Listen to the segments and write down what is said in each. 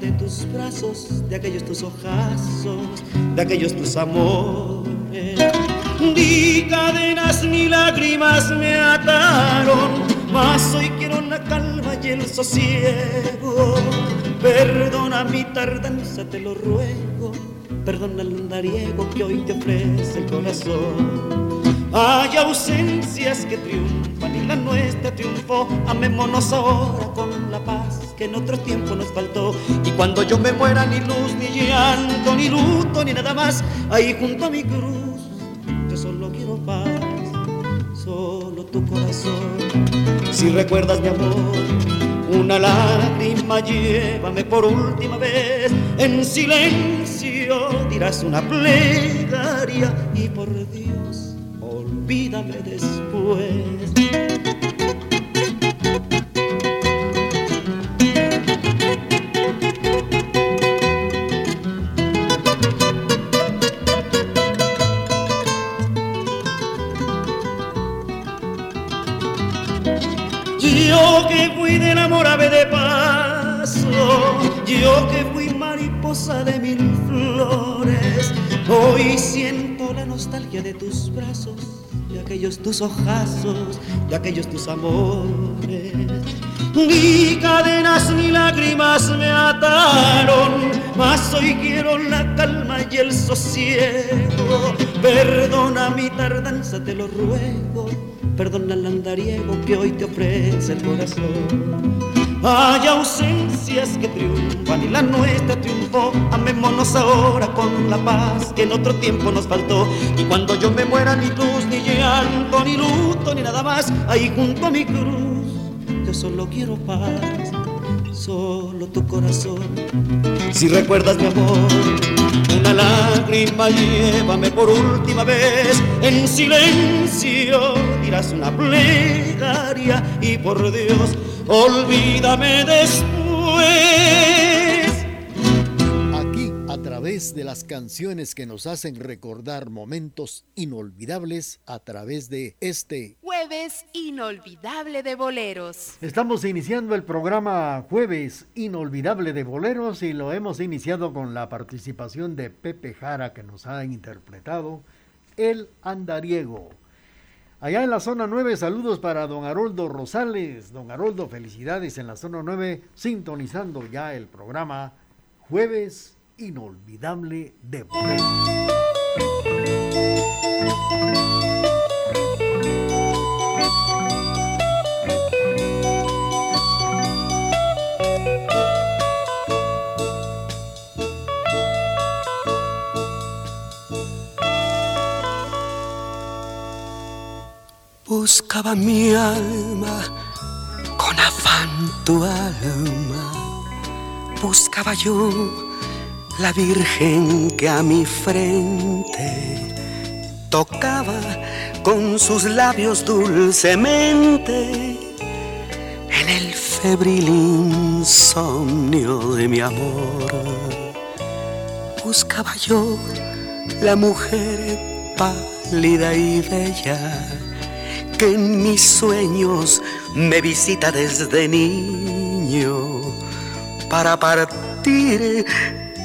De tus brazos, de aquellos tus ojazos, de aquellos tus amores. Ni cadenas ni lágrimas me ataron, mas hoy quiero la calma y el sosiego. Perdona mi tardanza, te lo ruego perdona el andariego que hoy te ofrece el corazón. Hay ausencias que triunfan y la nuestra triunfó. Amémonos ahora con la paz que en otro tiempo nos faltó. Y cuando yo me muera, ni luz, ni llanto, ni luto, ni nada más, ahí junto a mi cruz, yo solo quiero paz, solo tu corazón. Si recuerdas mi amor una lágrima llévame por última vez, en silencio dirás una plegaria y por Dios, olvídame después. Yo que fui del amor ave de paso, yo que fui mariposa de mil flores, hoy siento la nostalgia de tus brazos, de aquellos tus ojazos, de aquellos tus amores. Ni cadenas ni lágrimas me ataron, mas hoy quiero la calma y el sosiego. Perdona mi tardanza, te lo ruego perdona el andariego que hoy te ofrece el corazón. Hay ausencias que triunfan y la nuestra Amémonos ahora con la paz que en otro tiempo nos faltó. Y cuando yo me muera, ni luz, ni llanto, ni luto, ni nada más, ahí junto a mi cruz, yo solo quiero paz, solo tu corazón. Si recuerdas mi amor, una lágrima llévame por última vez en silencio dirás una plegaria y por Dios olvídame después través de las canciones que nos hacen recordar momentos inolvidables a través de este Jueves Inolvidable de Boleros. Estamos iniciando el programa Jueves Inolvidable de Boleros y lo hemos iniciado con la participación de Pepe Jara que nos ha interpretado El Andariego. Allá en la zona 9, saludos para don Haroldo Rosales. Don Haroldo, felicidades en la zona 9, sintonizando ya el programa Jueves Inolvidable de. Buscaba mi alma con afán tu alma. Buscaba yo la Virgen que a mi frente tocaba con sus labios dulcemente en el febril insomnio de mi amor. Buscaba yo la mujer pálida y bella que en mis sueños me visita desde niño para partir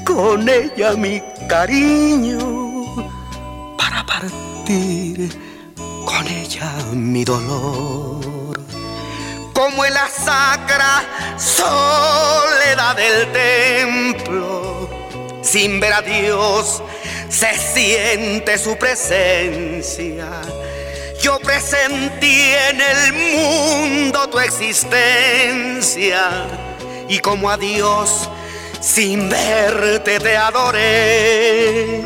con ella mi cariño, para partir con ella mi dolor. Como en la sacra soledad del templo, sin ver a Dios, se siente su presencia yo presentí en el mundo tu existencia y como a Dios sin verte te adoré.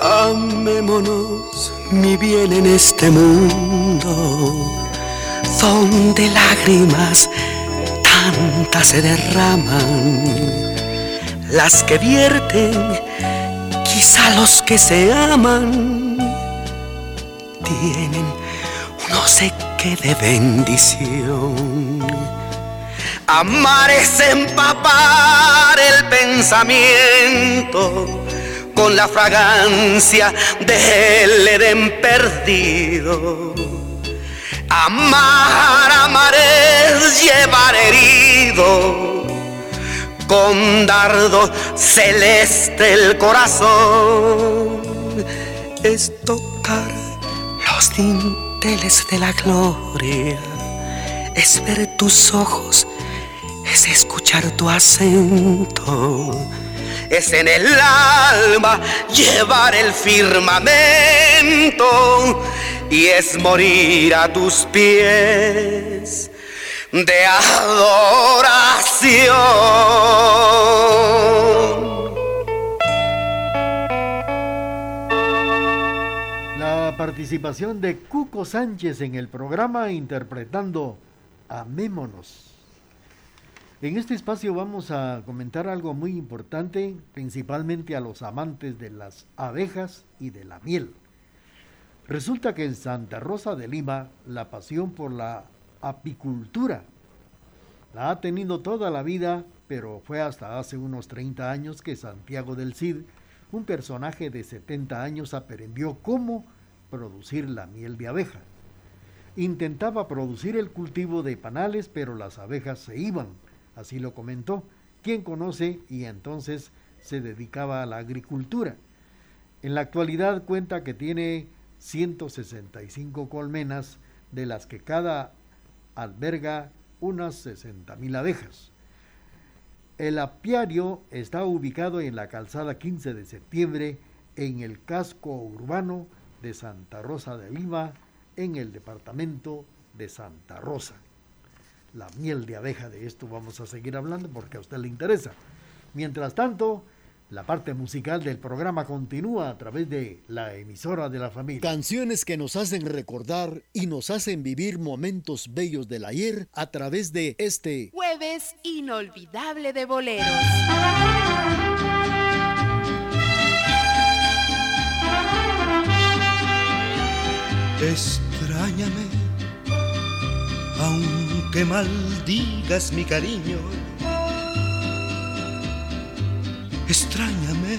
Amémonos, mi bien, en este mundo, donde lágrimas tantas se derraman, las que vierten, quizá los que se aman, tienen no sé qué de bendición. Amar es empapar el pensamiento con la fragancia del Edén perdido. Amar, amar es llevar herido con dardo celeste el corazón. Es tocar los de la gloria, es ver tus ojos, es escuchar tu acento, es en el alma llevar el firmamento. Y es morir a tus pies de adoración. Participación de Cuco Sánchez en el programa interpretando Amémonos. En este espacio vamos a comentar algo muy importante, principalmente a los amantes de las abejas y de la miel. Resulta que en Santa Rosa de Lima la pasión por la apicultura la ha tenido toda la vida, pero fue hasta hace unos 30 años que Santiago del Cid, un personaje de 70 años, aprendió cómo producir la miel de abeja. Intentaba producir el cultivo de panales, pero las abejas se iban, así lo comentó, quien conoce y entonces se dedicaba a la agricultura. En la actualidad cuenta que tiene 165 colmenas, de las que cada alberga unas 60 mil abejas. El apiario está ubicado en la calzada 15 de septiembre, en el casco urbano de Santa Rosa de Lima en el departamento de Santa Rosa. La miel de abeja de esto vamos a seguir hablando porque a usted le interesa. Mientras tanto, la parte musical del programa continúa a través de la emisora de la familia. Canciones que nos hacen recordar y nos hacen vivir momentos bellos del ayer a través de este jueves inolvidable de boleros. Extrañame, aunque maldigas mi cariño. Extrañame,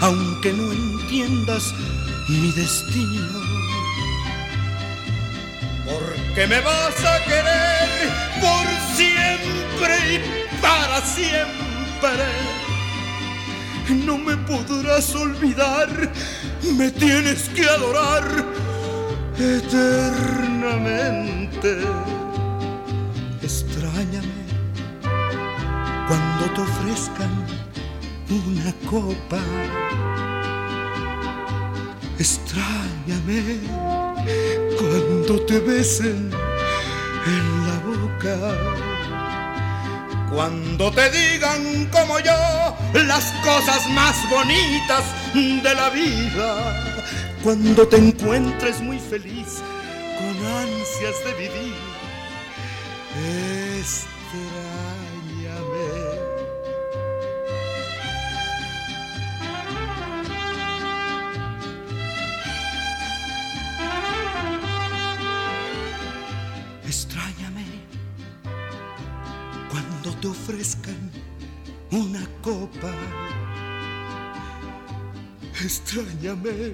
aunque no entiendas mi destino. Porque me vas a querer por siempre y para siempre. No me podrás olvidar me tienes que adorar eternamente. Extrañame cuando te ofrezcan una copa. Extrañame cuando te besen en la boca. Cuando te digan como yo las cosas más bonitas de la vida. Cuando te encuentres muy feliz, con ansias de vivir, extrañame. Extrañame cuando te ofrezcan una copa Extrañame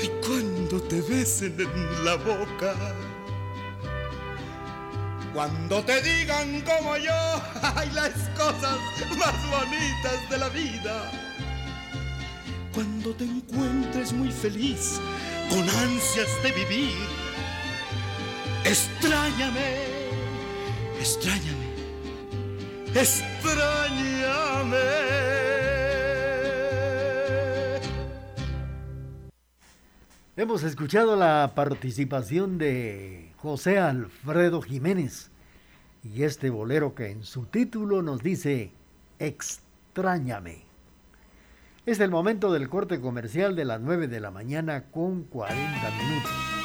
y cuando te besen en la boca. Cuando te digan como yo, hay las cosas más bonitas de la vida. Cuando te encuentres muy feliz, con ansias de vivir. Extrañame, extrañame, extrañame. Hemos escuchado la participación de José Alfredo Jiménez y este bolero que en su título nos dice Extrañame. Es el momento del corte comercial de las 9 de la mañana con 40 minutos.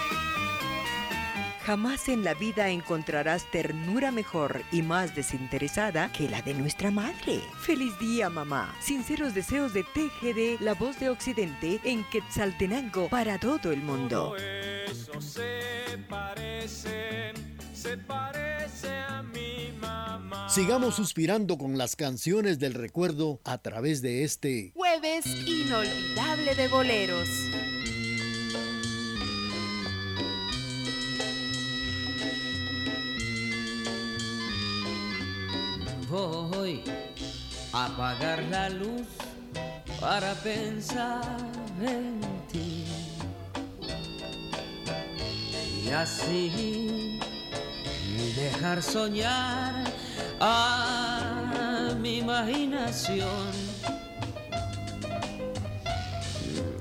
Jamás en la vida encontrarás ternura mejor y más desinteresada que la de nuestra madre. Feliz día, mamá. Sinceros deseos de TGD, la voz de Occidente en Quetzaltenango para todo el mundo. eso se parece, se parece a mi mamá. Sigamos suspirando con las canciones del recuerdo a través de este Jueves inolvidable de boleros. Apagar la luz para pensar en ti. Y así dejar soñar a mi imaginación.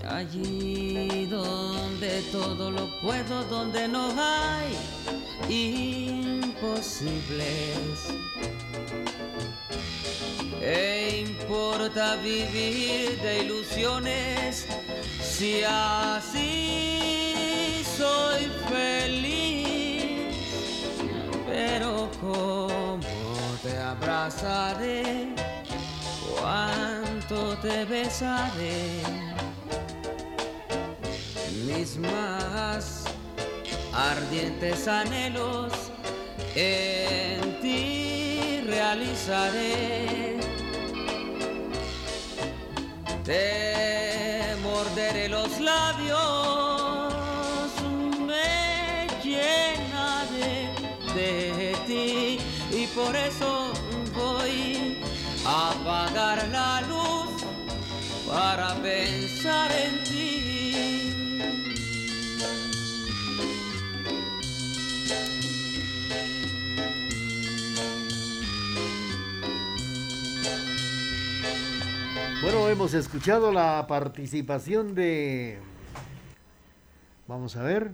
Allí donde todo lo puedo, donde no hay imposibles. ¿Qué importa vivir de ilusiones si así soy feliz? Pero cómo te abrazaré, cuánto te besaré, mis más ardientes anhelos en ti realizaré. Te morderé los labios, me llenaré de ti y por eso voy a apagar la luz para pensar en ti. Hemos escuchado la participación de, vamos a ver,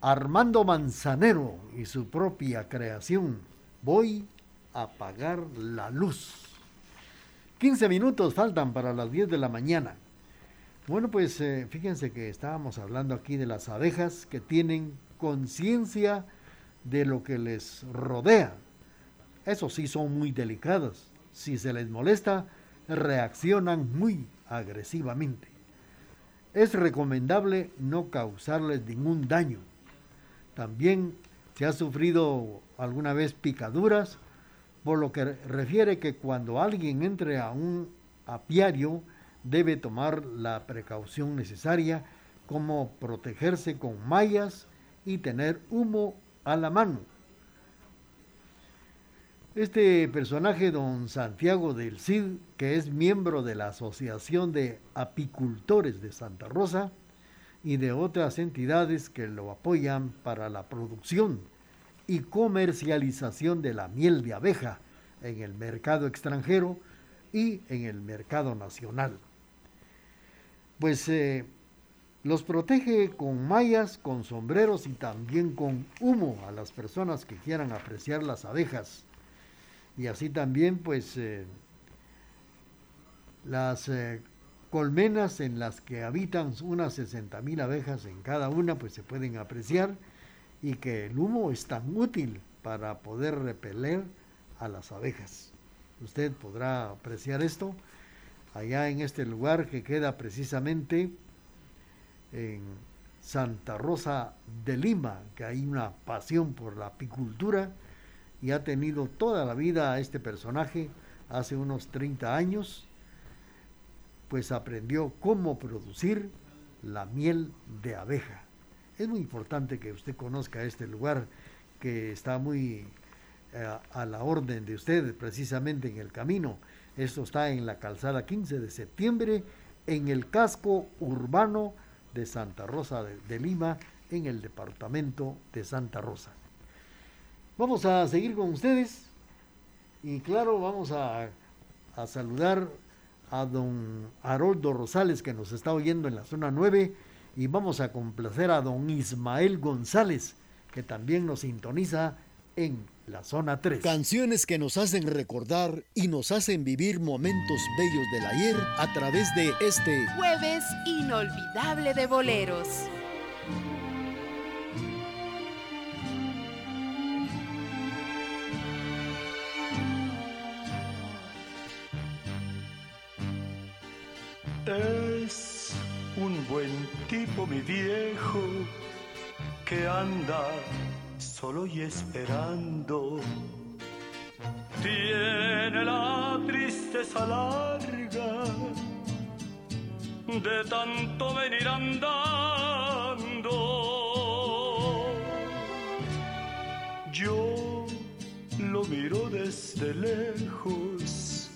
Armando Manzanero y su propia creación. Voy a apagar la luz. 15 minutos faltan para las 10 de la mañana. Bueno, pues eh, fíjense que estábamos hablando aquí de las abejas que tienen conciencia de lo que les rodea. Eso sí, son muy delicadas. Si se les molesta, reaccionan muy agresivamente. Es recomendable no causarles ningún daño. También se ha sufrido alguna vez picaduras, por lo que refiere que cuando alguien entre a un apiario debe tomar la precaución necesaria como protegerse con mallas y tener humo a la mano este personaje, don Santiago del Cid, que es miembro de la Asociación de Apicultores de Santa Rosa y de otras entidades que lo apoyan para la producción y comercialización de la miel de abeja en el mercado extranjero y en el mercado nacional. Pues eh, los protege con mallas, con sombreros y también con humo a las personas que quieran apreciar las abejas y así también pues eh, las eh, colmenas en las que habitan unas 60 mil abejas en cada una pues se pueden apreciar y que el humo es tan útil para poder repeler a las abejas. Usted podrá apreciar esto allá en este lugar que queda precisamente en Santa Rosa de Lima, que hay una pasión por la apicultura y ha tenido toda la vida a este personaje, hace unos 30 años, pues aprendió cómo producir la miel de abeja. Es muy importante que usted conozca este lugar que está muy eh, a la orden de usted, precisamente en el camino. Esto está en la calzada 15 de septiembre, en el casco urbano de Santa Rosa de Lima, en el departamento de Santa Rosa. Vamos a seguir con ustedes. Y claro, vamos a, a saludar a don Haroldo Rosales que nos está oyendo en la zona 9 y vamos a complacer a don Ismael González que también nos sintoniza en la zona 3. Canciones que nos hacen recordar y nos hacen vivir momentos bellos del ayer a través de este Jueves inolvidable de boleros. Buen tipo mi viejo que anda solo y esperando. Tiene la tristeza larga de tanto venir andando. Yo lo miro desde lejos,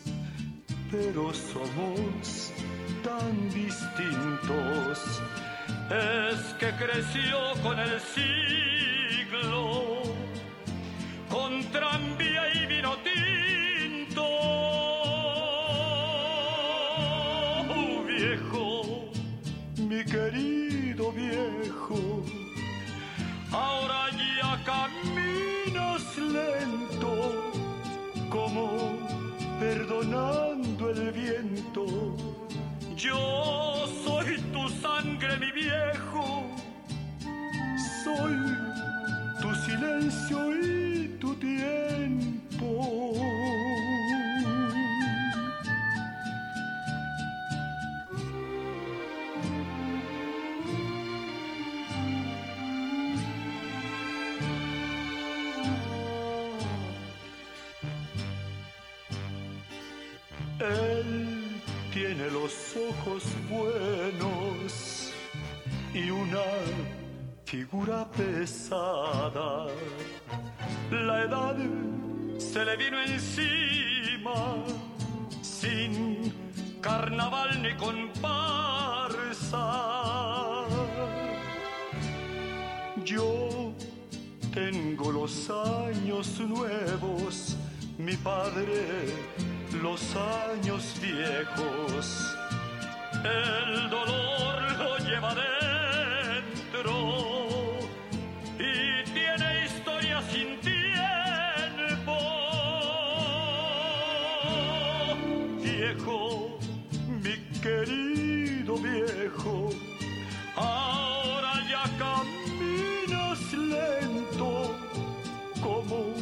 pero somos tan distintos. Es que creció con el siglo, con tranvía y vino tinto. Oh, viejo, mi querido viejo, ahora ya caminas lento, como viento. Yo soy tu sangre, mi viejo. Soy tu silencio y ojos buenos y una figura pesada. La edad se le vino encima sin carnaval ni comparsa. Yo tengo los años nuevos, mi padre los años viejos. El dolor lo lleva dentro y tiene historia sin tiempo. Viejo, mi querido viejo, ahora ya caminas lento como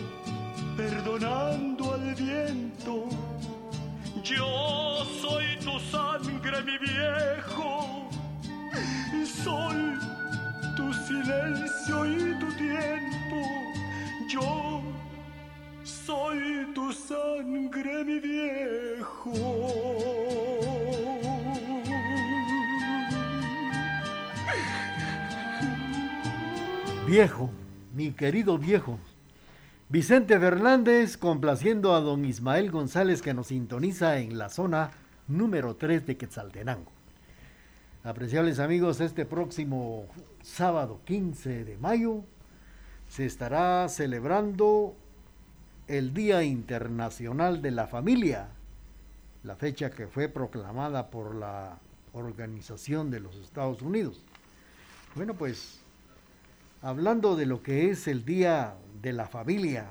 perdonando al viento. Yo mi viejo, y soy tu silencio y tu tiempo. Yo soy tu sangre, mi viejo. Viejo, mi querido viejo. Vicente Fernández complaciendo a don Ismael González que nos sintoniza en la zona número 3 de Quetzaltenango. Apreciables amigos, este próximo sábado 15 de mayo se estará celebrando el Día Internacional de la Familia, la fecha que fue proclamada por la Organización de los Estados Unidos. Bueno, pues hablando de lo que es el Día de la Familia,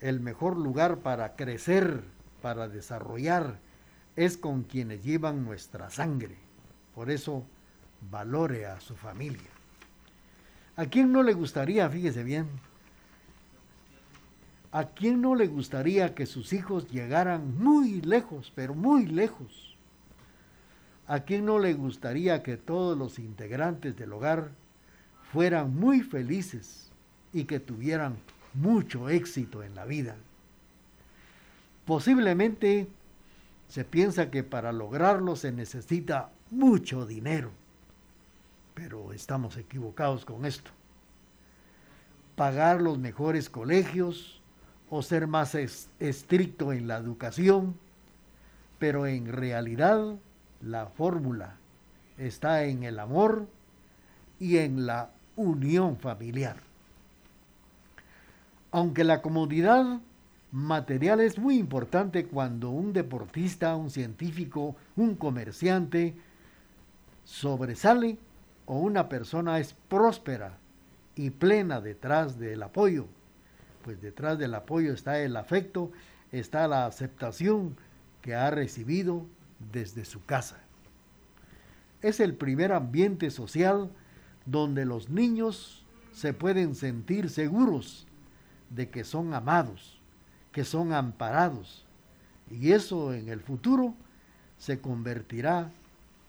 el mejor lugar para crecer, para desarrollar, es con quienes llevan nuestra sangre. Por eso, valore a su familia. ¿A quién no le gustaría, fíjese bien, a quién no le gustaría que sus hijos llegaran muy lejos, pero muy lejos? ¿A quién no le gustaría que todos los integrantes del hogar fueran muy felices y que tuvieran mucho éxito en la vida. Posiblemente se piensa que para lograrlo se necesita mucho dinero, pero estamos equivocados con esto. Pagar los mejores colegios o ser más estricto en la educación, pero en realidad la fórmula está en el amor y en la unión familiar. Aunque la comodidad material es muy importante cuando un deportista, un científico, un comerciante sobresale o una persona es próspera y plena detrás del apoyo. Pues detrás del apoyo está el afecto, está la aceptación que ha recibido desde su casa. Es el primer ambiente social donde los niños se pueden sentir seguros de que son amados, que son amparados. Y eso en el futuro se convertirá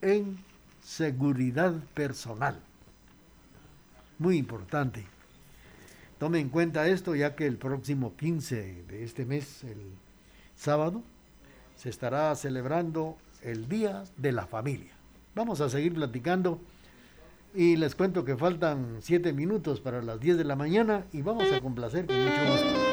en seguridad personal. Muy importante. Tome en cuenta esto ya que el próximo 15 de este mes, el sábado, se estará celebrando el Día de la Familia. Vamos a seguir platicando y les cuento que faltan 7 minutos para las 10 de la mañana y vamos a complacer con mucho gusto.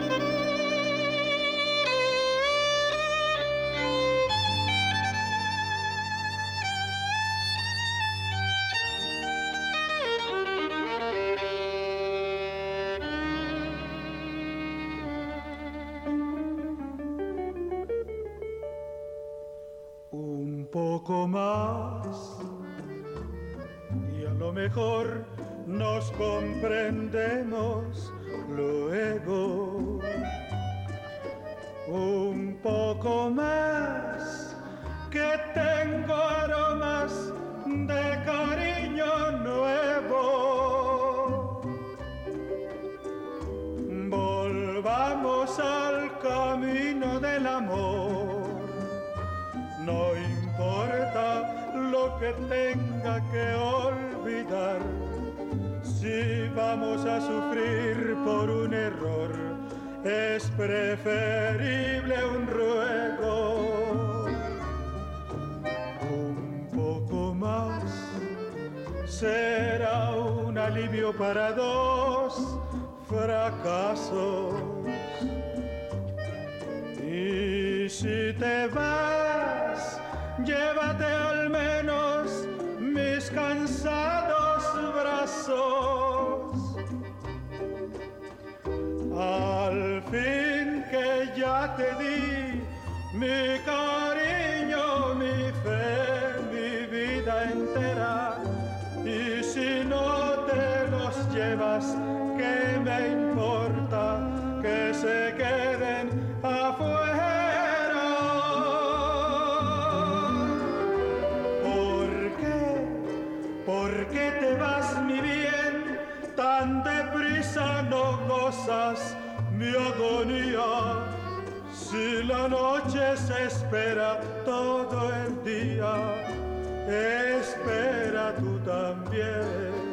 que tenga que olvidar. Si vamos a sufrir por un error, es preferible un ruego. Un poco más será un alivio para dos fracasos. Y si te vas, llévate a mi noche se espera todo el día, espera tú también.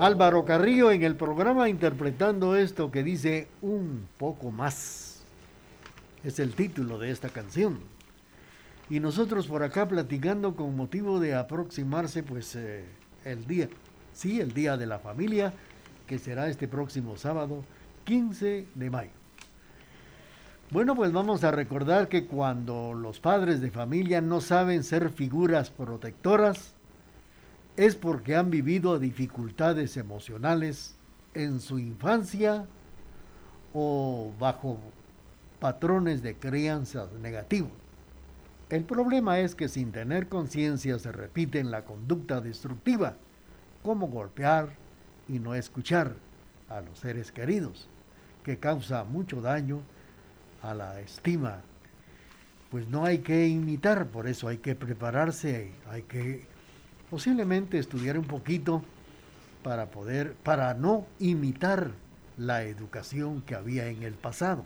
Álvaro Carrillo en el programa interpretando esto que dice un poco más. Es el título de esta canción. Y nosotros por acá platicando con motivo de aproximarse pues eh, el día, sí, el día de la familia, que será este próximo sábado 15 de mayo. Bueno, pues vamos a recordar que cuando los padres de familia no saben ser figuras protectoras, es porque han vivido dificultades emocionales en su infancia o bajo patrones de crianza negativos. El problema es que sin tener conciencia se repiten la conducta destructiva, como golpear y no escuchar a los seres queridos, que causa mucho daño a la estima pues no hay que imitar, por eso hay que prepararse, hay que posiblemente estudiar un poquito para poder, para no imitar la educación que había en el pasado.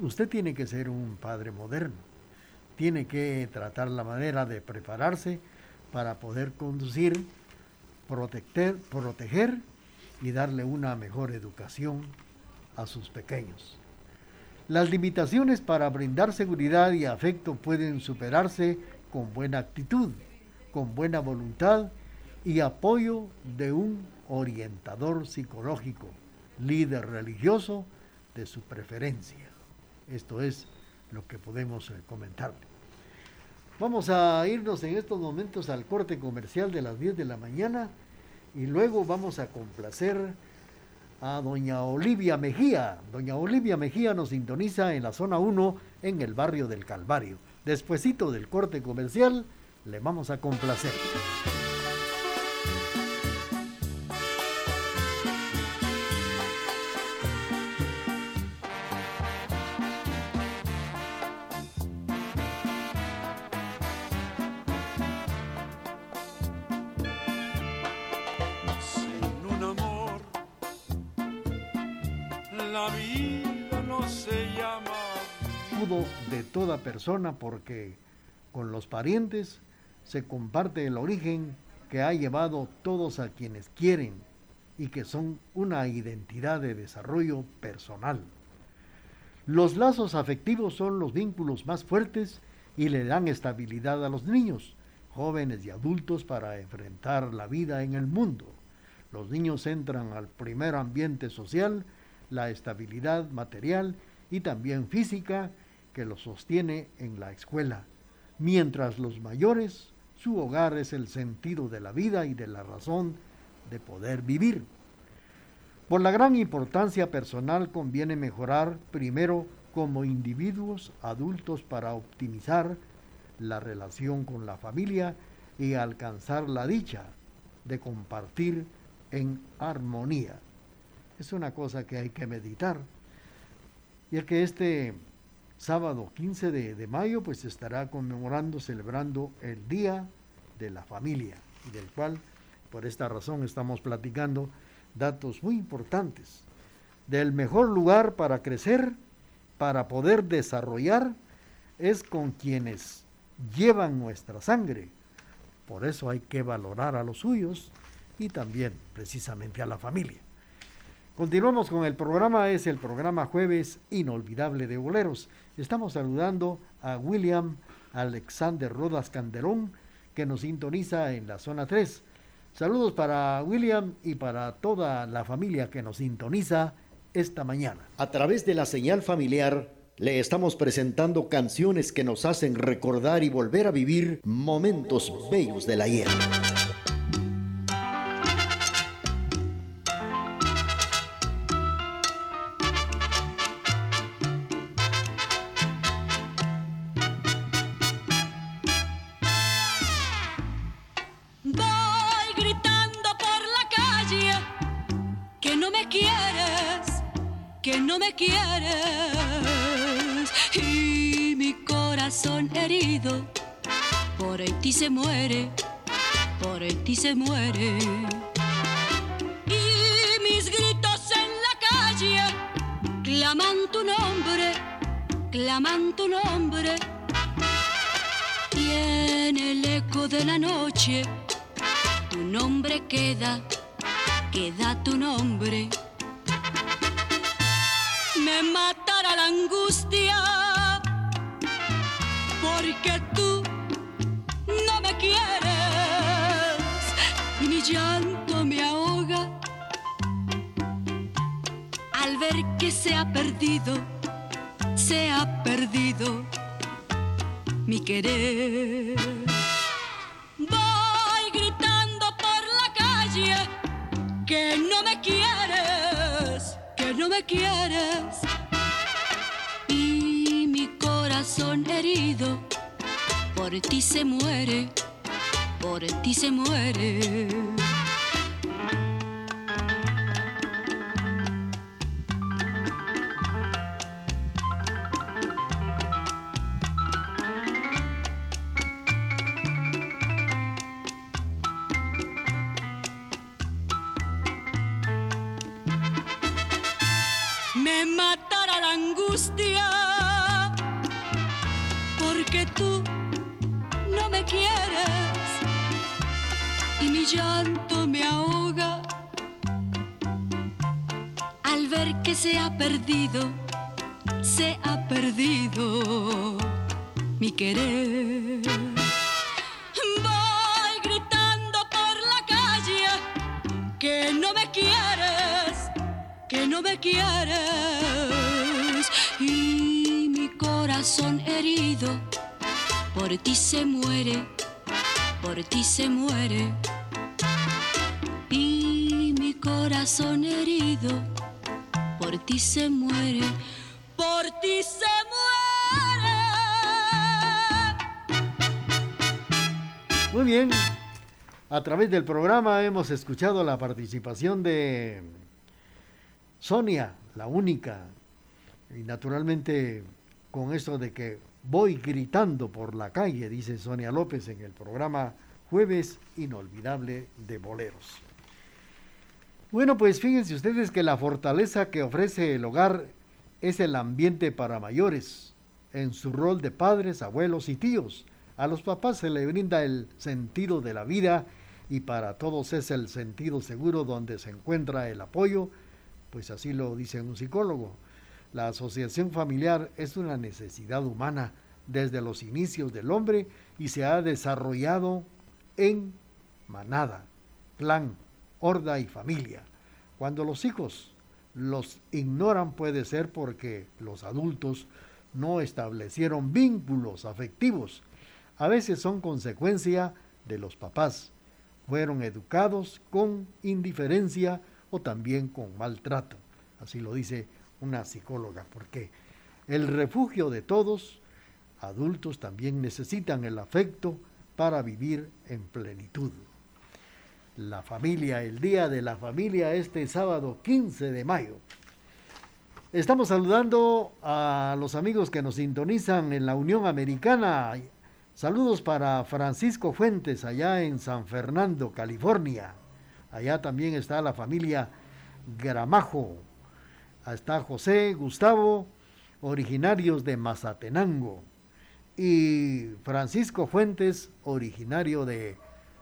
Usted tiene que ser un padre moderno, tiene que tratar la manera de prepararse para poder conducir, proteger, proteger y darle una mejor educación a sus pequeños. Las limitaciones para brindar seguridad y afecto pueden superarse con buena actitud, con buena voluntad y apoyo de un orientador psicológico, líder religioso de su preferencia. Esto es lo que podemos eh, comentar. Vamos a irnos en estos momentos al corte comercial de las 10 de la mañana y luego vamos a complacer a doña Olivia Mejía. Doña Olivia Mejía nos sintoniza en la zona 1 en el barrio del Calvario. Despuésito del corte comercial, le vamos a complacer. de toda persona porque con los parientes se comparte el origen que ha llevado todos a quienes quieren y que son una identidad de desarrollo personal. Los lazos afectivos son los vínculos más fuertes y le dan estabilidad a los niños, jóvenes y adultos para enfrentar la vida en el mundo. Los niños entran al primer ambiente social, la estabilidad material y también física que los sostiene en la escuela, mientras los mayores, su hogar es el sentido de la vida y de la razón de poder vivir. Por la gran importancia personal conviene mejorar primero como individuos adultos para optimizar la relación con la familia y alcanzar la dicha de compartir en armonía. Es una cosa que hay que meditar. Y es que este sábado 15 de, mayo, pues estará conmemorando, celebrando el Día de la Familia, del cual, por esta razón, estamos platicando datos muy importantes del mejor lugar para crecer, para poder desarrollar, es con quienes llevan nuestra sangre. Por eso hay que valorar a los suyos y también precisamente a la familia. Continuamos con el programa, es el programa Jueves Inolvidable de Boleros. Estamos saludando a William Alexander Rodas Candelón, que nos sintoniza en la zona 3. Saludos para William y para toda la familia que nos sintoniza esta mañana. A través de la señal familiar le estamos presentando canciones que nos hacen recordar y volver a vivir momentos bellos del ayer. Se muere. Y mis gritos en la calle claman tu nombre, claman tu nombre. Y en el eco de la noche tu nombre queda, queda tu nombre. Me matará la angustia porque tú me quieres llanto me ahoga al ver que se ha perdido, se ha perdido mi querer. Voy gritando por la calle que no me quieres, que no me quieres. Y mi corazón herido por ti se muere por ti se muere. Quieres, que no me quieres. Y mi corazón herido por ti se muere, por ti se muere. Y mi corazón herido por ti se muere, por ti se Muy bien, a través del programa hemos escuchado la participación de Sonia, la única, y naturalmente con esto de que voy gritando por la calle, dice Sonia López en el programa Jueves Inolvidable de Boleros. Bueno, pues fíjense ustedes que la fortaleza que ofrece el hogar es el ambiente para mayores, en su rol de padres, abuelos y tíos a los papás se le brinda el sentido de la vida y para todos es el sentido seguro donde se encuentra el apoyo, pues así lo dice un psicólogo. La asociación familiar es una necesidad humana desde los inicios del hombre y se ha desarrollado en manada, clan, horda y familia. Cuando los hijos los ignoran puede ser porque los adultos no establecieron vínculos afectivos a veces son consecuencia de los papás. Fueron educados con indiferencia o también con maltrato. Así lo dice una psicóloga, porque el refugio de todos, adultos también necesitan el afecto para vivir en plenitud. La familia, el día de la familia, este sábado 15 de mayo. Estamos saludando a los amigos que nos sintonizan en la Unión Americana Saludos para Francisco Fuentes, allá en San Fernando, California. Allá también está la familia Gramajo. Está José, Gustavo, originarios de Mazatenango. Y Francisco Fuentes, originario de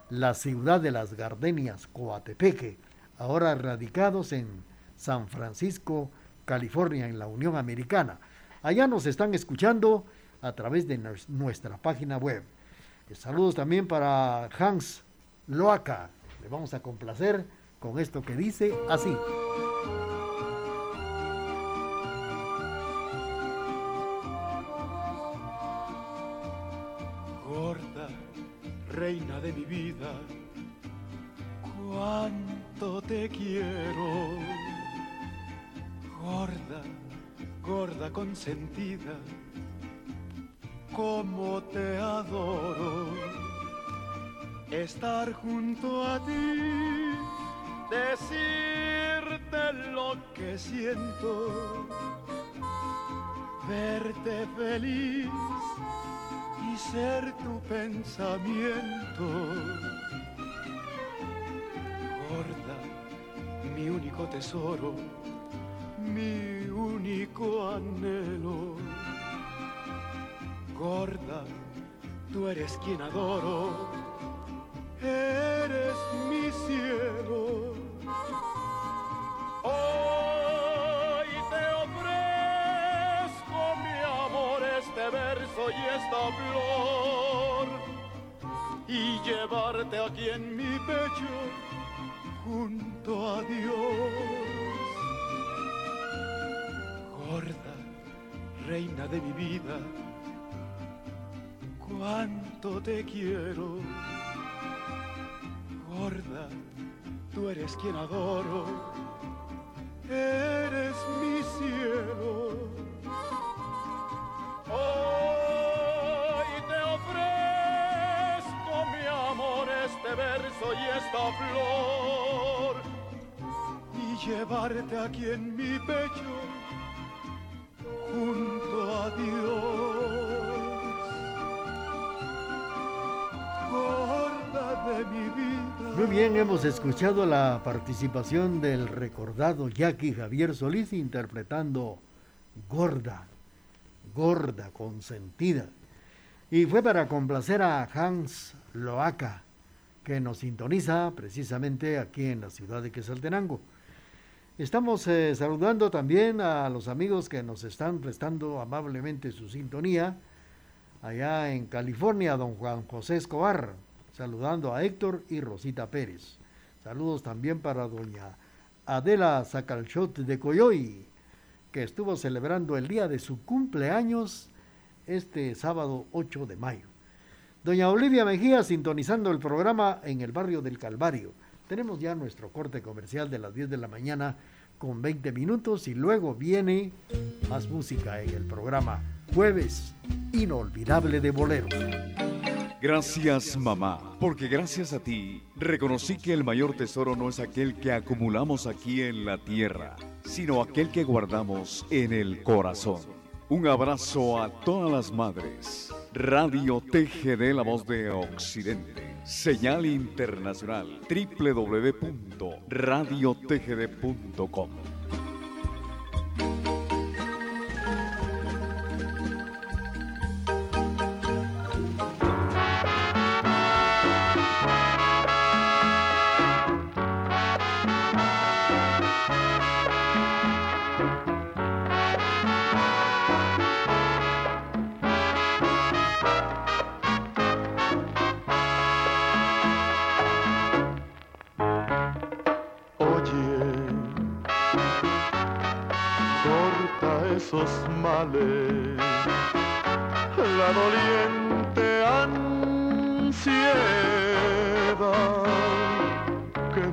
la ciudad de las Gardenias, Coatepeque, ahora radicados en San Francisco, California, en la Unión Americana. Allá nos están escuchando a través de nuestra página web. Saludos también para Hans Loaca. Le vamos a complacer con esto que dice así. Gorda, reina de mi vida, cuánto te quiero. Gorda, gorda consentida Estar junto a ti, decirte lo que siento, verte feliz y ser tu pensamiento. Gorda, mi único tesoro, mi único anhelo gorda, tú eres quien adoro, eres mi cielo. Hoy te ofrezco mi amor, este verso y esta flor, y llevarte aquí en mi pecho junto a Dios. Gorda, reina de mi vida, cuánto te quiero. Gorda, tú eres quien adoro, eres mi cielo. Hoy te ofrezco mi amor, este verso y esta flor, y llevarte aquí en mi pecho bien, hemos escuchado la participación del recordado Jackie Javier Solís interpretando Gorda, Gorda, consentida. Y fue para complacer a Hans Loaca, que nos sintoniza precisamente aquí en la ciudad de Quesaltenango. Estamos eh, saludando también a los amigos que nos están prestando amablemente su sintonía allá en California, don Juan José Escobar, saludando a Héctor y Rosita Pérez. Saludos también para doña Adela Sacalchot de Coyoy, que estuvo celebrando el día de su cumpleaños este sábado 8 de mayo. Doña Olivia Mejía sintonizando el programa en el barrio del Calvario. Tenemos ya nuestro corte comercial de las 10 de la mañana con 20 minutos y luego viene más música en el programa Jueves Inolvidable de Boleros. Gracias mamá, porque gracias a ti reconocí que el mayor tesoro no es aquel que acumulamos aquí en la tierra, sino aquel que guardamos en el corazón. Un abrazo a todas las madres. Radio TGD La Voz de Occidente. Señal internacional www.radiotgd.com.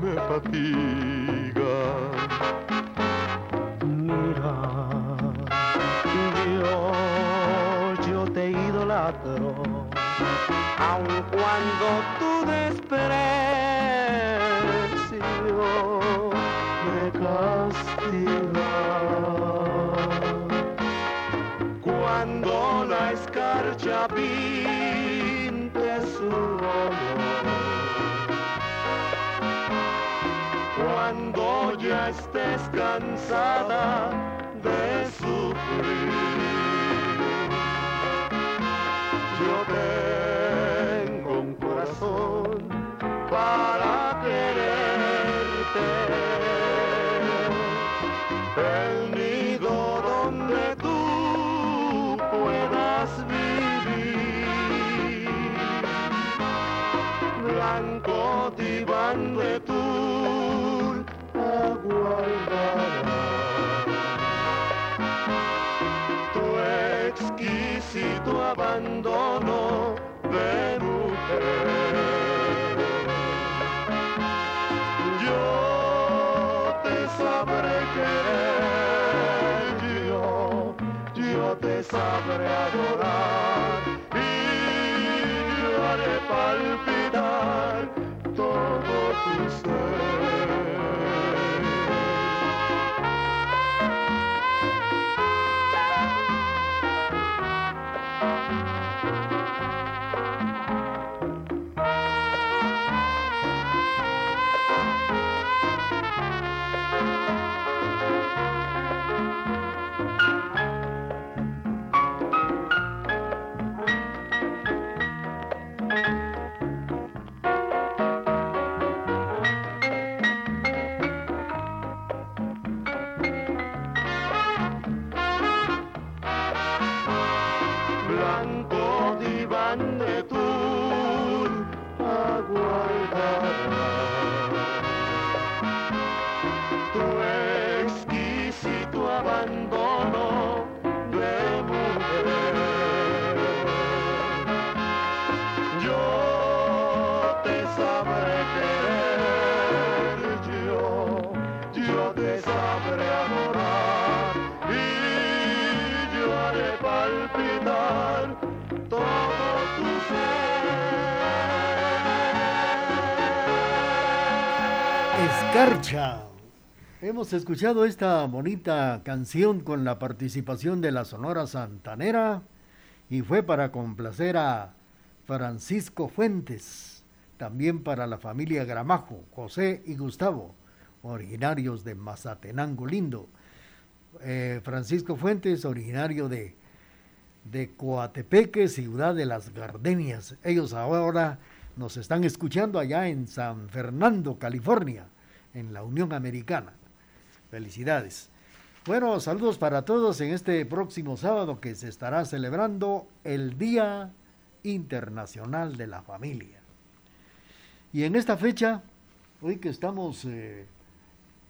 me fatiga. Mira, yo, yo te idolatro, aun cuando tu desprecio estés cansada de sufrir, sabré adorar Escarcha. Hemos escuchado esta bonita canción con la participación de la Sonora Santanera y fue para complacer a Francisco Fuentes, también para la familia Gramajo, José y Gustavo, originarios de Mazatenango Lindo. Eh, Francisco Fuentes, originario de, de Coatepeque, ciudad de las Gardenias. Ellos ahora nos están escuchando allá en San Fernando, California, en la Unión Americana. Felicidades. Bueno, saludos para todos en este próximo sábado que se estará celebrando el Día Internacional de la Familia. Y en esta fecha, hoy que estamos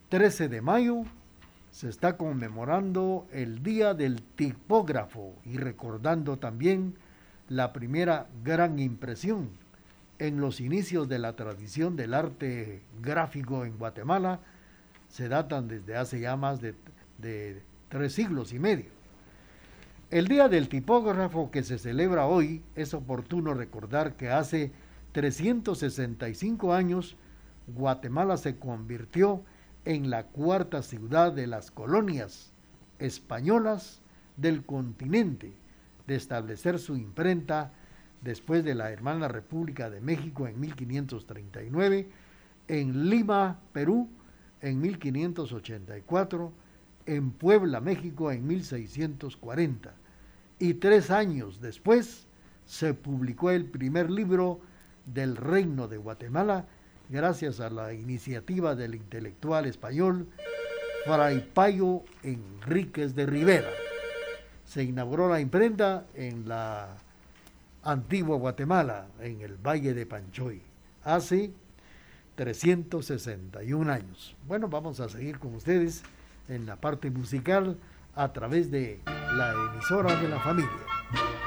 13 eh, de mayo, se está conmemorando el Día del Tipógrafo y recordando también la primera gran impresión en los inicios de la tradición del arte gráfico en Guatemala, se datan desde hace ya más de, de tres siglos y medio. El Día del Tipógrafo que se celebra hoy es oportuno recordar que hace 365 años, Guatemala se convirtió en la cuarta ciudad de las colonias españolas del continente de establecer su imprenta después de la hermana República de México en 1539, en Lima, Perú, en 1584, en Puebla, México, en 1640. Y tres años después se publicó el primer libro del Reino de Guatemala gracias a la iniciativa del intelectual español Fray Payo Enríquez de Rivera. Se inauguró la imprenta en la antigua Guatemala, en el Valle de Panchoy, hace 361 años. Bueno, vamos a seguir con ustedes en la parte musical a través de la emisora de la familia.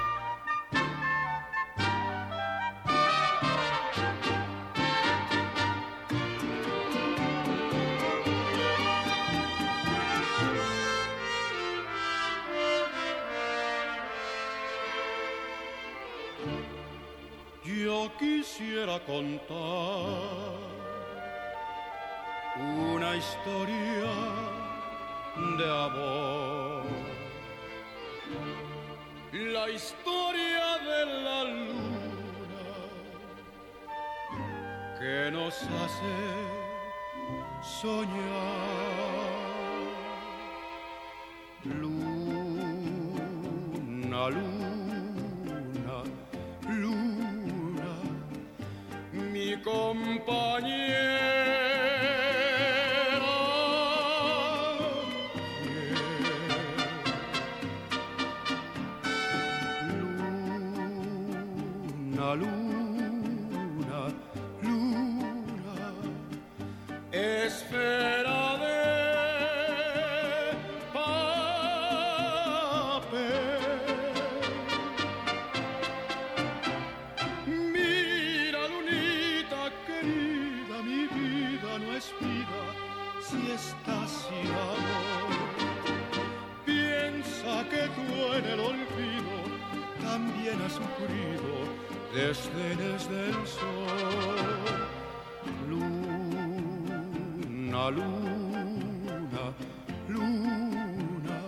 Luna,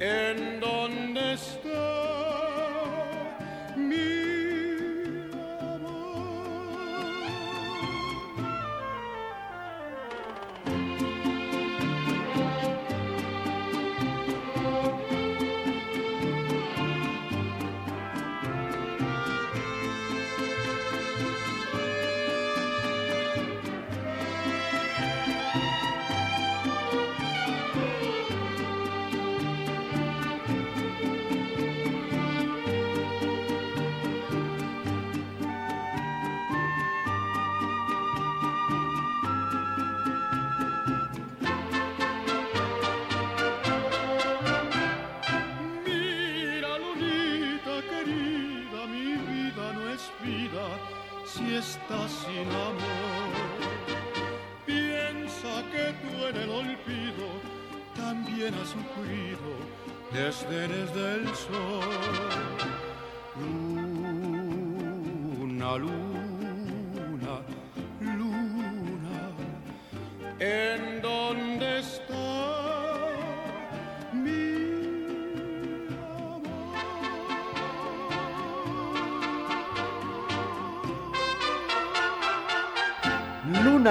¿en dónde estás? estás sin amor. Piensa que tú en el olvido también has sufrido desdenes del sol. Luna, luna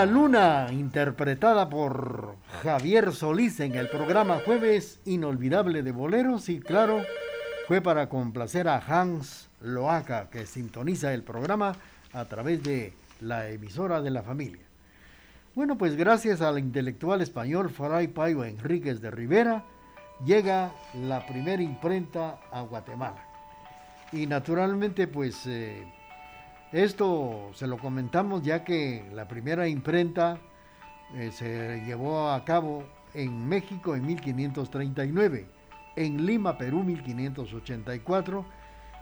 Luna interpretada por Javier Solís en el programa Jueves Inolvidable de Boleros y claro, fue para complacer a Hans Loaca que sintoniza el programa a través de la emisora de la familia. Bueno, pues gracias al intelectual español Fray Paiva Enríquez de Rivera, llega la primera imprenta a Guatemala. Y naturalmente, pues eh, esto se lo comentamos ya que la primera imprenta eh, se llevó a cabo en México en 1539, en Lima, Perú 1584,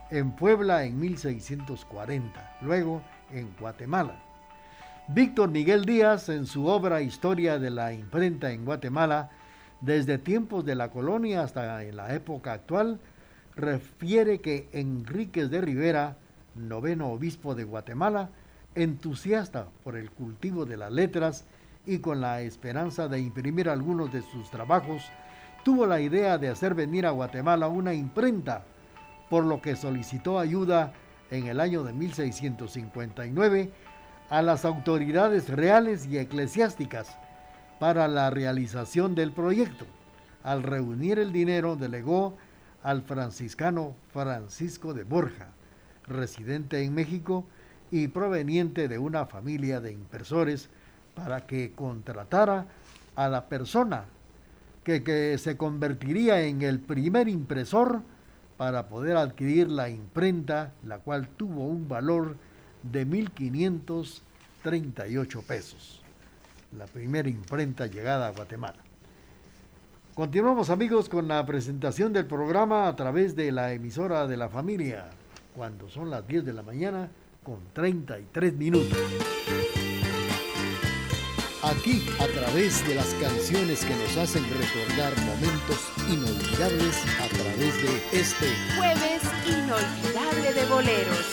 en Puebla en 1640, luego en Guatemala. Víctor Miguel Díaz, en su obra Historia de la imprenta en Guatemala, desde tiempos de la colonia hasta en la época actual, refiere que Enríquez de Rivera, noveno obispo de Guatemala, entusiasta por el cultivo de las letras y con la esperanza de imprimir algunos de sus trabajos, tuvo la idea de hacer venir a Guatemala una imprenta, por lo que solicitó ayuda en el año de 1659 a las autoridades reales y eclesiásticas para la realización del proyecto. Al reunir el dinero, delegó al franciscano Francisco de Borja, residente en México y proveniente de una familia de impresores, para que contratara a la persona que, que, se convertiría en el primer impresor para poder adquirir la imprenta, la cual tuvo un valor de 1.538 pesos. La primera imprenta llegada a Guatemala. Continuamos amigos con la presentación del programa a través de la emisora de la familia, cuando son las 10 de la mañana con 33 minutos. Aquí, a través de las canciones que nos hacen recordar momentos inolvidables, a través de este jueves inolvidable de boleros.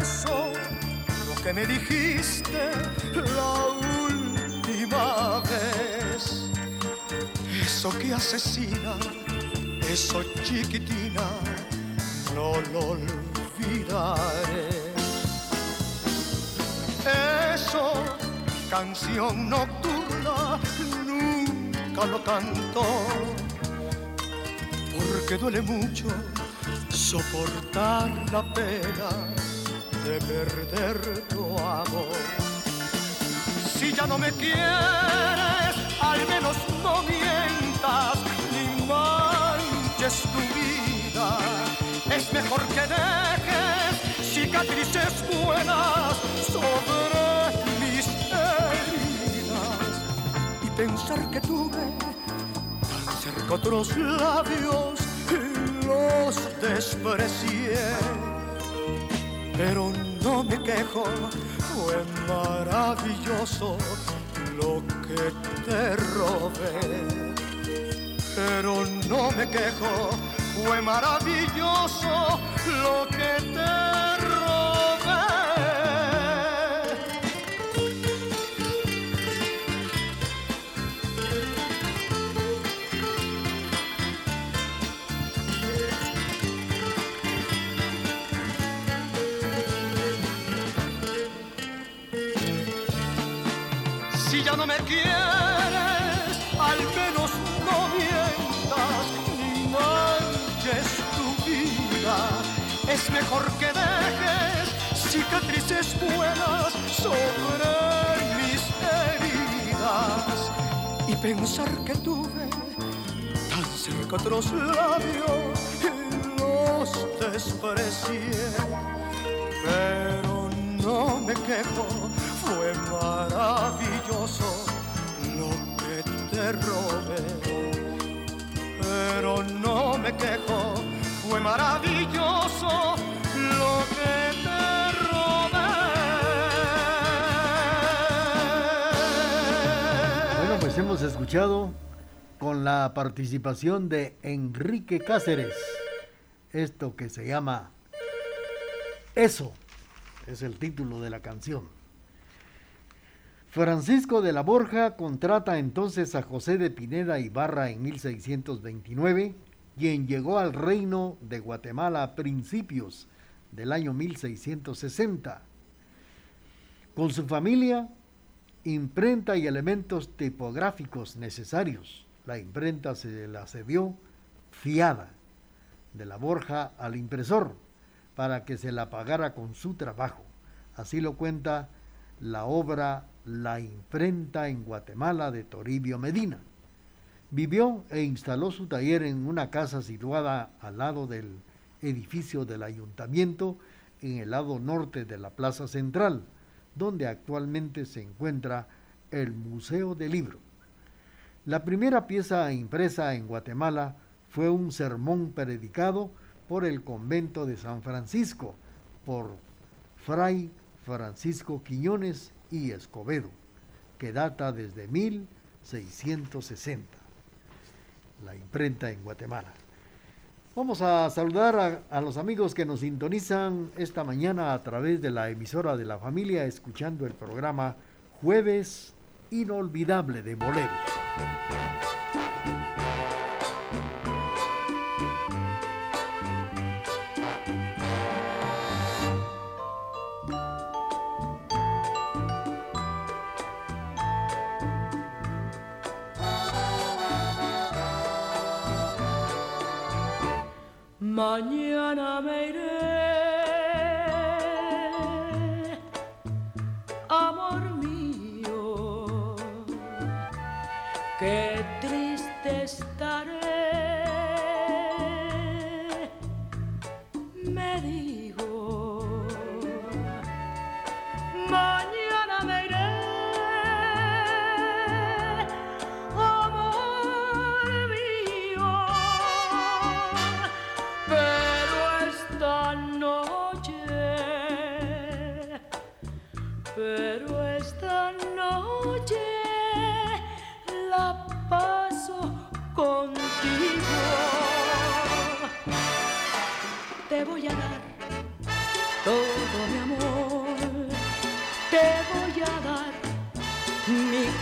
Eso, lo que me dijiste la última vez, eso que asesina, eso chiquitina, no lo olvidaré. Eso, canción nocturna, nunca lo canto, porque duele mucho soportar la pena de perder tu amor. Si ya no me quieres, al menos no mientas pensar que tuve tan cerca otros labios y los desprecié. Pero no me quejo, fue maravilloso lo que te robé. Pero no me quejo, fue maravilloso lo que te robé. Cicatrices buenas sobre mis heridas y pensar que tuve tan cerca otros labios y los desprecié. Pero no me quejo, fue maravilloso lo que te robé. Pero no me quejo, fue maravilloso escuchado con la participación de Enrique Cáceres esto que se llama Eso, es el título de la canción. Francisco de la Borja contrata entonces a José de Pineda Ibarra en 1629, quien llegó al reino de Guatemala a principios del año 1660. Con su familia, imprenta y elementos tipográficos necesarios. La imprenta se la cedió fiada de la Borja al impresor para que se la pagara con su trabajo. Así lo cuenta la obra La imprenta en Guatemala de Toribio Medina. Vivió e instaló su taller en una casa situada al lado del edificio del ayuntamiento en el lado norte de la plaza central, donde actualmente se encuentra el Museo del Libro. La primera pieza impresa en Guatemala fue un sermón predicado por el convento de San Francisco, por Fray Francisco Quiñones y Escobedo, que data desde 1660. La imprenta en Guatemala. Vamos a saludar a, los amigos que nos sintonizan esta mañana a través de la emisora de la familia, escuchando el programa Jueves Inolvidable de Boleros.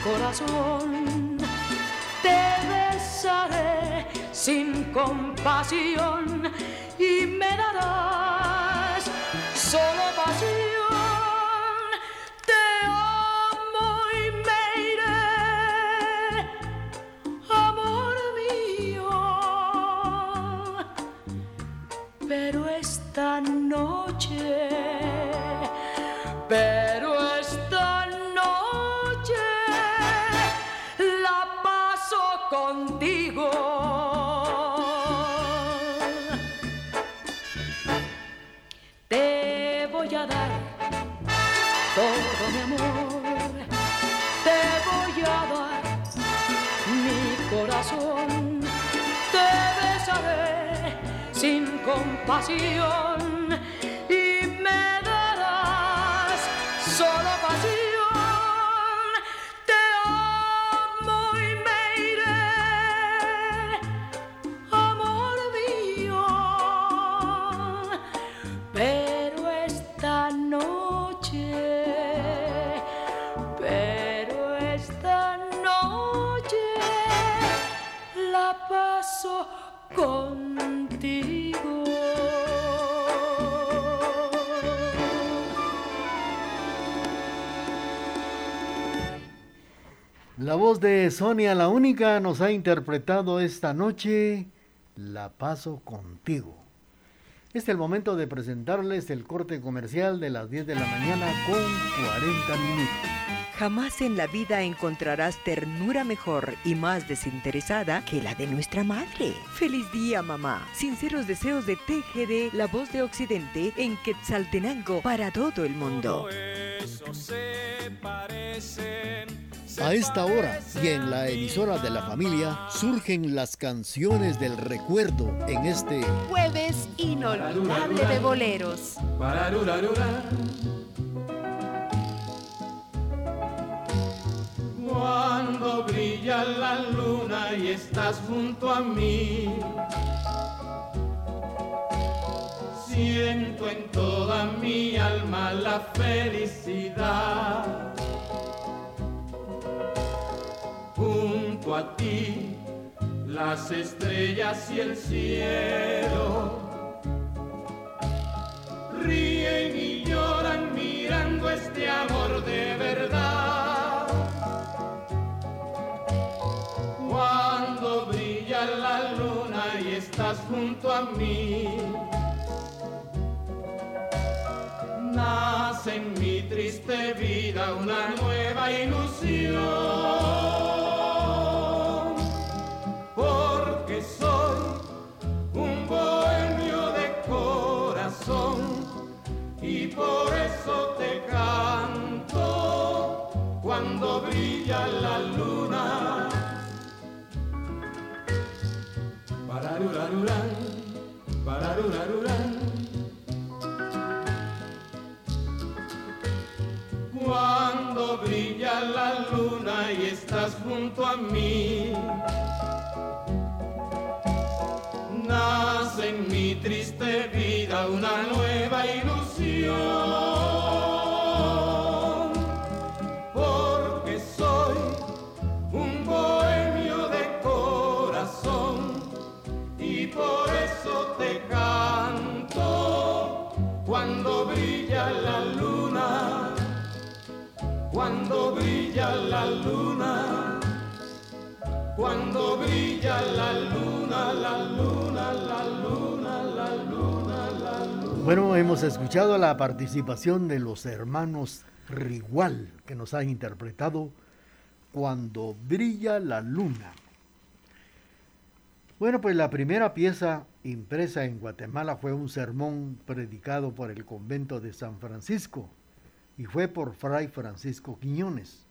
Corazón, te besaré sin compasión y me darás solo pasión. Te amo y me iré, amor mío. Pero esta noche, compasión voz de Sonia la única nos ha interpretado esta noche La paso contigo. Este es el momento de presentarles el corte comercial de las 10 de la mañana con 40 minutos. Jamás en la vida encontrarás ternura mejor y más desinteresada que la de nuestra madre. Feliz día, mamá. Sinceros deseos de TGD, la voz de Occidente en Quetzaltenango para todo el mundo. Eso se parece. A esta hora y en la emisora de la familia surgen las canciones del recuerdo en este Jueves inolvidable de boleros. Cuando brilla la luna y estás junto a mí, siento en toda mi alma la felicidad. A ti, las estrellas y el cielo ríen y lloran mirando este amor de verdad. Cuando brilla la luna y estás junto a mí, nace en mi triste vida una nueva ilusión. La luna. Pararurarurán, pararurarurán. Cuando brilla la luna y estás junto a mí. Nace en mi triste vida una nueva cuando brilla la luna, cuando brilla la luna, la luna, la luna, la luna, la luna. Bueno, hemos escuchado la participación de los hermanos Rigual, que nos han interpretado Cuando brilla la luna. Bueno, pues la primera pieza impresa en Guatemala fue un sermón predicado por el convento de San Francisco y fue por Fray Francisco Quiñones,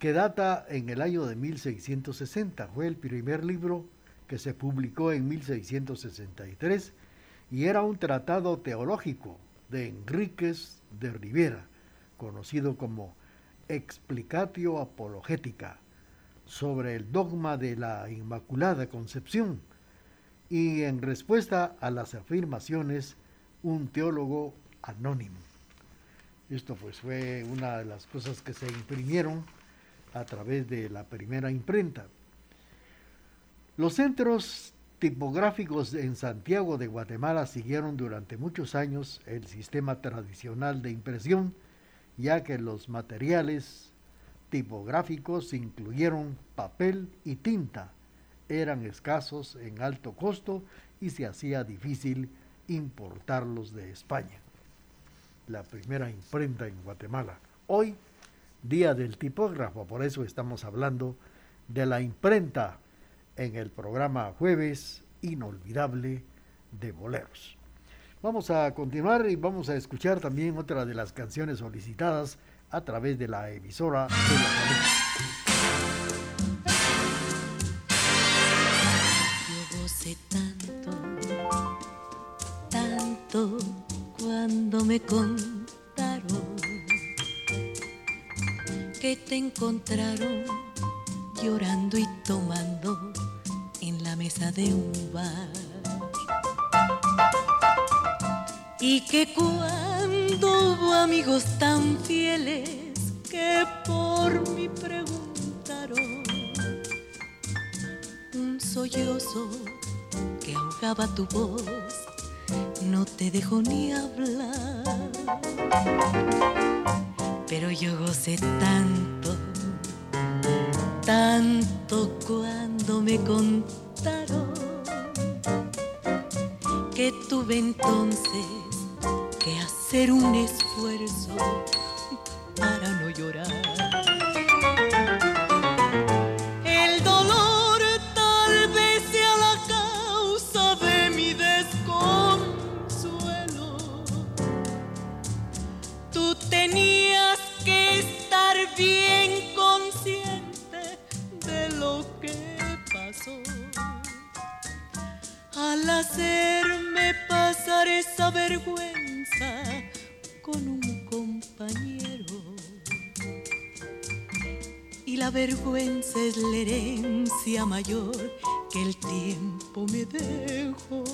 que data en el año de 1660. Fue el primer libro que se publicó en 1663 y era un tratado teológico de Enríquez de Rivera, conocido como Explicatio Apologética, sobre el dogma de la Inmaculada Concepción, y en respuesta a las afirmaciones, un teólogo anónimo. Esto pues fue una de las cosas que se imprimieron a través de la primera imprenta. Los centros tipográficos en Santiago de Guatemala siguieron durante muchos años el sistema tradicional de impresión, ya que los materiales tipográficos incluyeron papel y tinta, eran escasos en alto costo y se hacía difícil importarlos de España. La primera imprenta en Guatemala. Hoy, Día del Tipógrafo, por eso estamos hablando de la imprenta en el programa Jueves Inolvidable de Boleros. Vamos a continuar y vamos a escuchar también otra de las canciones solicitadas a través de la emisora de la cuando me contaron que te encontraron llorando y tomando en la mesa de un bar. Y que cuando hubo amigos tan fieles que por mí preguntaron, un sollozo que ahogaba tu voz no te dejó ni hablar. Pero yo gocé tanto tanto cuando me contaron que tuve entonces que hacer un esfuerzo para no llorar. Vergüenza es la herencia mayor que el tiempo me dejó.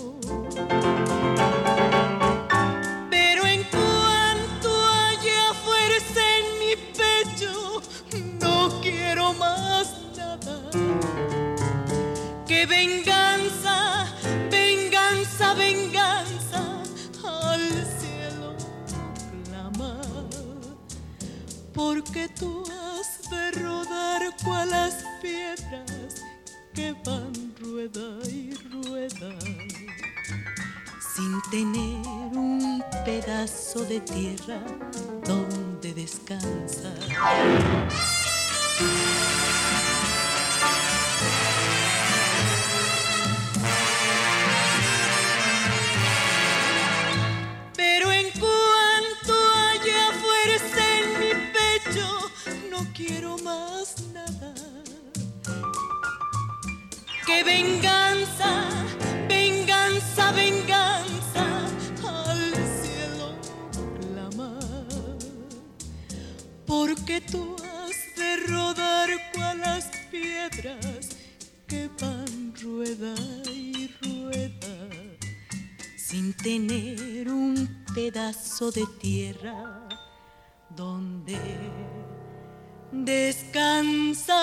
Donde descansar. Sin tener un pedazo de tierra donde descansar.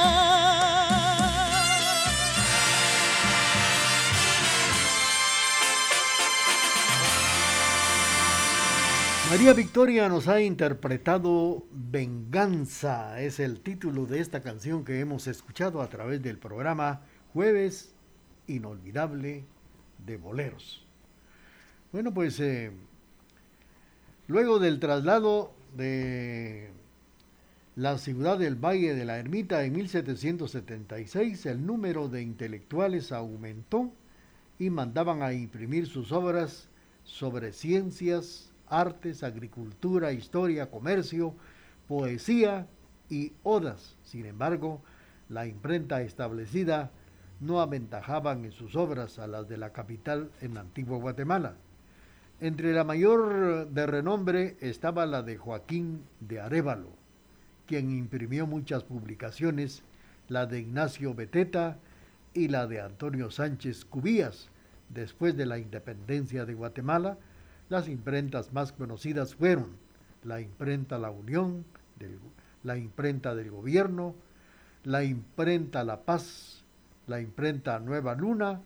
María Victoria nos ha interpretado Venganza, es el título de esta canción que hemos escuchado a través del programa Jueves Inolvidable de Boleros. Bueno, pues eh, luego del traslado de la ciudad del Valle de la Ermita en 1776, el número de intelectuales aumentó y mandaban a imprimir sus obras sobre ciencias, artes, agricultura, historia, comercio, poesía y odas. Sin embargo, la imprenta establecida no aventajaban en sus obras a las de la capital en Antigua Guatemala. Entre la mayor de renombre estaba la de Joaquín de Arevalo, quien imprimió muchas publicaciones, la de Ignacio Beteta y la de Antonio Sánchez Cubías, después de la independencia de Guatemala, las imprentas más conocidas fueron la imprenta La Unión, la imprenta del Gobierno, la imprenta La Paz, la imprenta Nueva Luna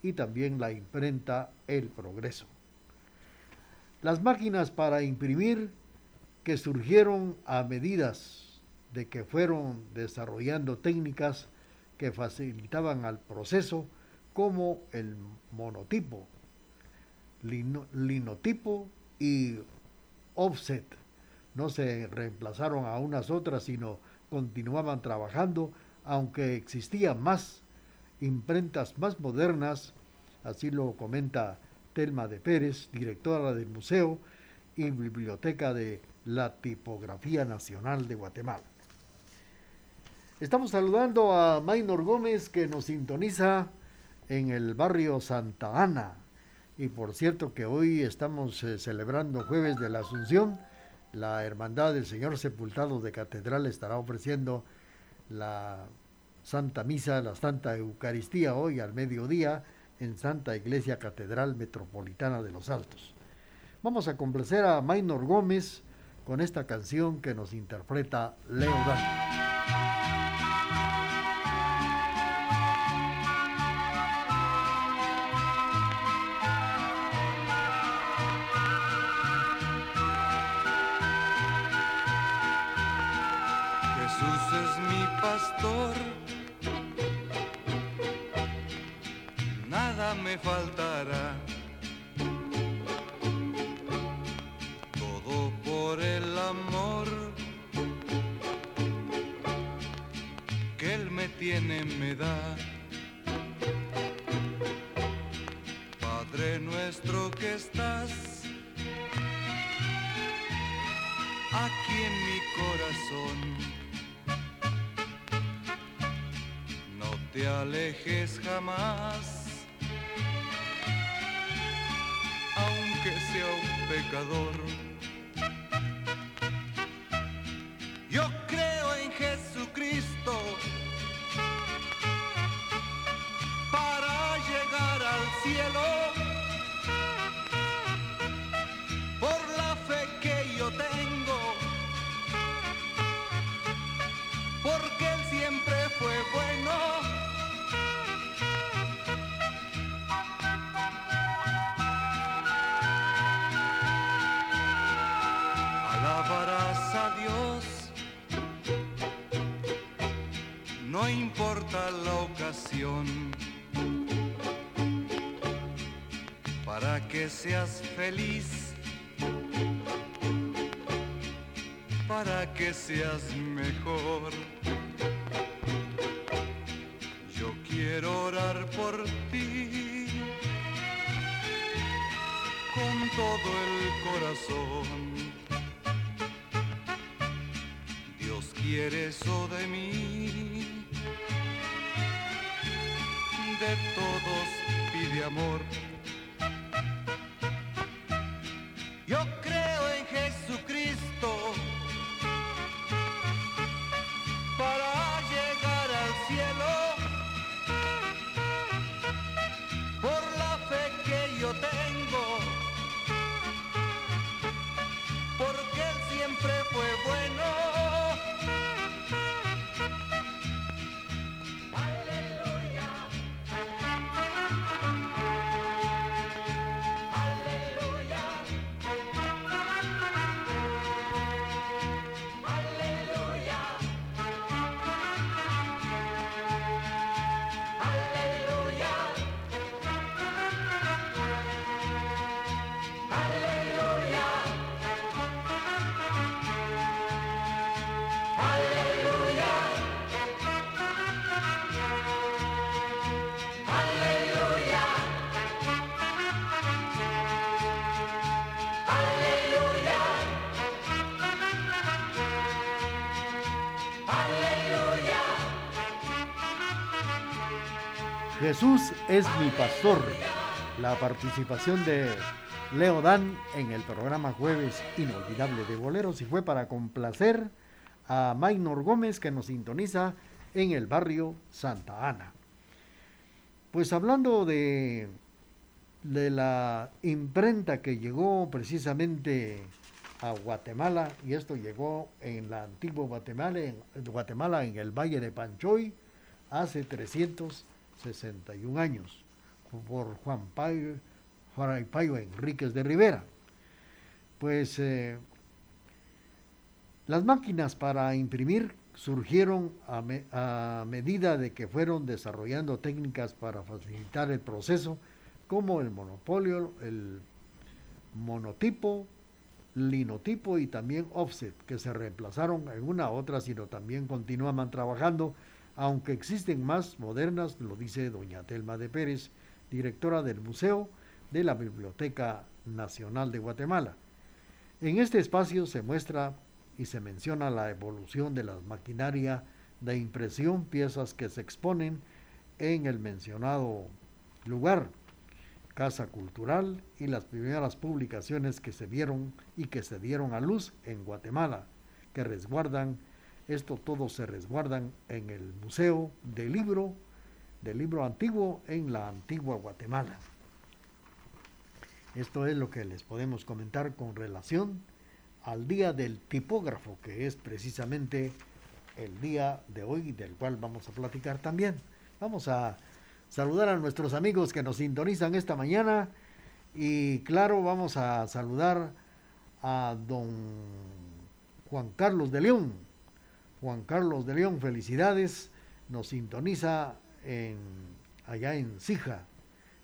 y también la imprenta El Progreso. Las máquinas para imprimir que surgieron a medidas de que fueron desarrollando técnicas que facilitaban al proceso como el monotipo, linotipo y offset. No se reemplazaron a unas otras, sino continuaban trabajando, aunque existían más imprentas más modernas, así lo comenta Telma de Pérez, directora del Museo y Biblioteca de la Tipografía Nacional de Guatemala. Estamos saludando a Maynor Gómez que nos sintoniza en el barrio Santa Ana, y por cierto que hoy estamos eh, celebrando jueves de la Asunción. La Hermandad del Señor Sepultado de Catedral estará ofreciendo la Santa Misa, la Santa Eucaristía hoy al mediodía en Santa Iglesia Catedral Metropolitana de los Altos. Vamos a complacer a Maynor Gómez con esta canción que nos interpreta Leo me mejor. Yo quiero orar por ti con todo el corazón. Dios quiere eso de mí, de todos pide amor. Es mi pastor. La participación de Leo Dan en el programa Jueves Inolvidable de Boleros y fue para complacer a Maynor Gómez que nos sintoniza en el barrio Santa Ana. Pues hablando de, de la imprenta que llegó precisamente a Guatemala, y esto llegó en la antigua Guatemala, en, Guatemala, en el Valle de Panchoy, hace 361 años, por Juan Payo, Juan Payo Enríquez de Rivera. Pues eh, las máquinas para imprimir surgieron a medida de que fueron desarrollando técnicas para facilitar el proceso, como el monopolio, el monotipo, linotipo y también offset, que se reemplazaron en una a otra, sino también continuaban trabajando, aunque existen más modernas, lo dice doña Telma de Pérez, directora del Museo de la Biblioteca Nacional de Guatemala. En este espacio se muestra y se menciona la evolución de la maquinaria de impresión, piezas que se exponen en el mencionado lugar, Casa Cultural y las primeras publicaciones que se vieron y que se dieron a luz en Guatemala, que resguardan, esto todo se resguardan en el Museo del Libro, del Libro Antiguo en la antigua Guatemala. Esto es lo que les podemos comentar con relación al día del tipógrafo, que es precisamente el día de hoy, del cual vamos a platicar también. Vamos a saludar a nuestros amigos que nos sintonizan esta mañana y claro, vamos a saludar a don Juan Carlos de León. Juan Carlos de León, felicidades, nos sintoniza en, allá en Sija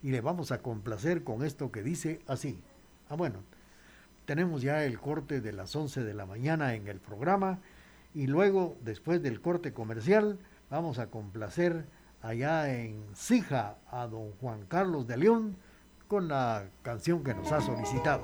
y le vamos a complacer con esto que dice así. Ah, bueno, tenemos ya el corte de las 11 de la mañana en el programa y luego, después del corte comercial, vamos a complacer allá en Sija a don Juan Carlos de León con la canción que nos ha solicitado.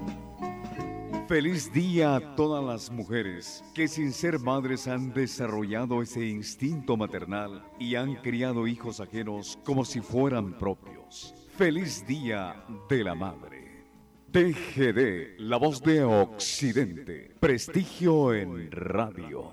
Feliz día a todas las mujeres que sin ser madres han desarrollado ese instinto maternal y han criado hijos ajenos como si fueran propios. Feliz día de la madre. TGD, la voz de Occidente. Prestigio en radio.